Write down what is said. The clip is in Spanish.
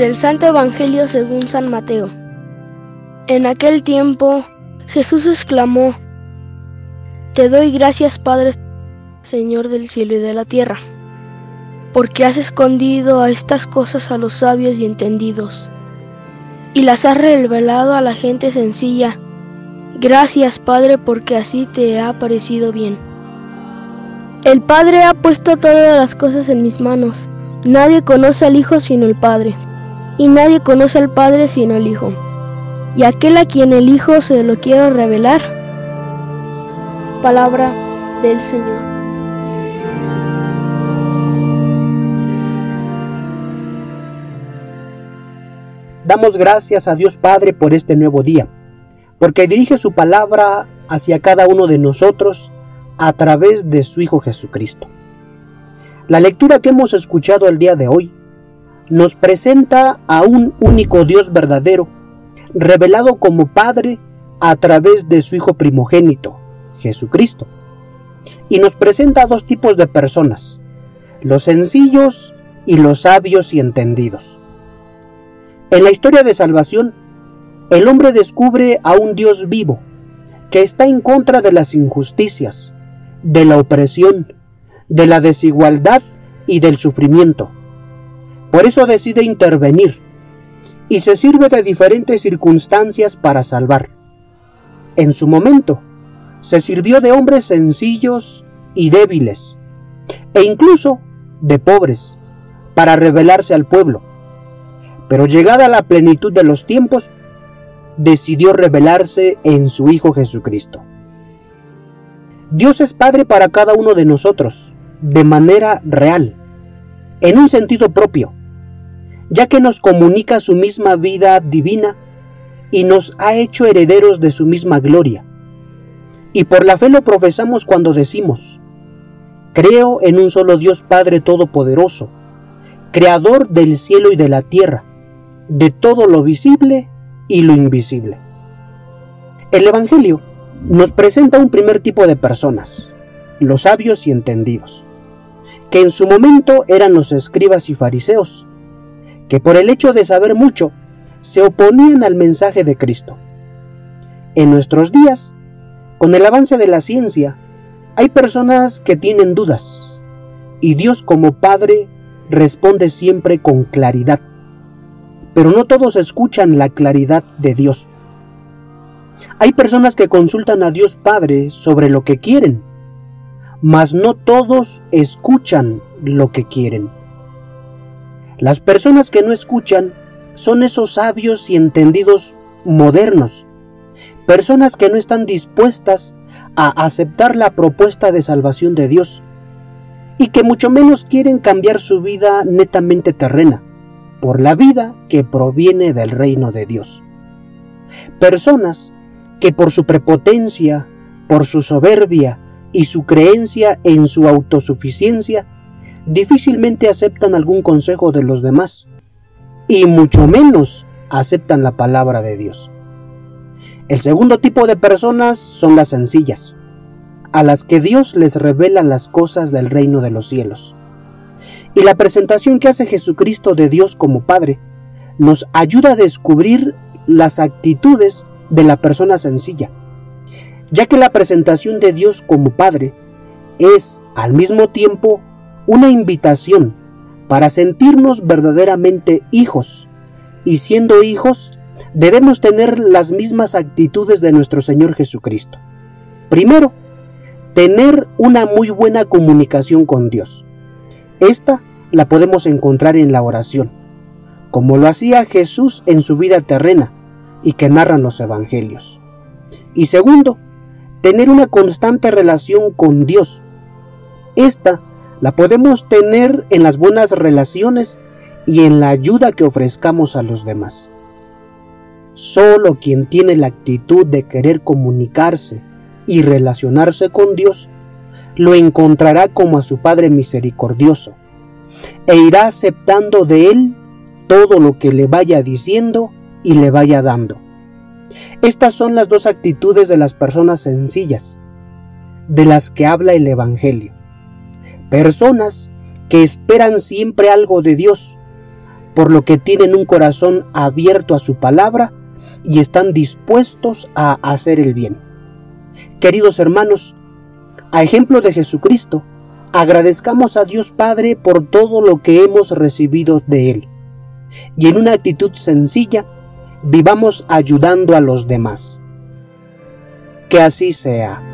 Del Santo Evangelio según San Mateo. En aquel tiempo Jesús exclamó, Te doy gracias Padre, Señor del cielo y de la tierra, porque has escondido a estas cosas a los sabios y entendidos, y las has revelado a la gente sencilla. Gracias Padre, porque así te ha parecido bien. El Padre ha puesto todas las cosas en mis manos. Nadie conoce al Hijo sino el Padre, y nadie conoce al Padre sino el Hijo y aquel a quien el Hijo se lo quiera revelar. Palabra del Señor. Damos gracias a Dios Padre por este nuevo día, porque dirige su palabra hacia cada uno de nosotros a través de su Hijo Jesucristo. La lectura que hemos escuchado el día de hoy nos presenta a un único Dios verdadero, revelado como Padre a través de su Hijo primogénito, Jesucristo. Y nos presenta dos tipos de personas, los sencillos y los sabios y entendidos. En la historia de salvación, el hombre descubre a un Dios vivo, que está en contra de las injusticias, de la opresión, de la desigualdad y del sufrimiento. Por eso decide intervenir y se sirve de diferentes circunstancias para salvar. En su momento, se sirvió de hombres sencillos y débiles, e incluso de pobres, para revelarse al pueblo. Pero llegada la plenitud de los tiempos, decidió revelarse en su Hijo Jesucristo. Dios es Padre para cada uno de nosotros, de manera real, en un sentido propio ya que nos comunica su misma vida divina y nos ha hecho herederos de su misma gloria. Y por la fe lo profesamos cuando decimos, creo en un solo Dios Padre Todopoderoso, Creador del cielo y de la tierra, de todo lo visible y lo invisible. El Evangelio nos presenta un primer tipo de personas, los sabios y entendidos, que en su momento eran los escribas y fariseos, que por el hecho de saber mucho, se oponían al mensaje de Cristo. En nuestros días, con el avance de la ciencia, hay personas que tienen dudas, y Dios como Padre responde siempre con claridad. Pero no todos escuchan la claridad de Dios. Hay personas que consultan a Dios Padre sobre lo que quieren, mas no todos escuchan lo que quieren. Las personas que no escuchan son esos sabios y entendidos modernos, personas que no están dispuestas a aceptar la propuesta de salvación de Dios y que mucho menos quieren cambiar su vida netamente terrena por la vida que proviene del reino de Dios. Personas que por su prepotencia, por su soberbia y su creencia en su autosuficiencia difícilmente aceptan algún consejo de los demás y mucho menos aceptan la palabra de Dios. El segundo tipo de personas son las sencillas, a las que Dios les revela las cosas del reino de los cielos. Y la presentación que hace Jesucristo de Dios como Padre nos ayuda a descubrir las actitudes de la persona sencilla, ya que la presentación de Dios como Padre es al mismo tiempo una invitación para sentirnos verdaderamente hijos. Y siendo hijos, debemos tener las mismas actitudes de nuestro Señor Jesucristo. Primero, tener una muy buena comunicación con Dios. Esta la podemos encontrar en la oración, como lo hacía Jesús en su vida terrena y que narran los evangelios. Y segundo, tener una constante relación con Dios. Esta la podemos tener en las buenas relaciones y en la ayuda que ofrezcamos a los demás. Solo quien tiene la actitud de querer comunicarse y relacionarse con Dios, lo encontrará como a su Padre misericordioso, e irá aceptando de Él todo lo que le vaya diciendo y le vaya dando. Estas son las dos actitudes de las personas sencillas, de las que habla el Evangelio. Personas que esperan siempre algo de Dios, por lo que tienen un corazón abierto a su palabra y están dispuestos a hacer el bien. Queridos hermanos, a ejemplo de Jesucristo, agradezcamos a Dios Padre por todo lo que hemos recibido de Él. Y en una actitud sencilla, vivamos ayudando a los demás. Que así sea.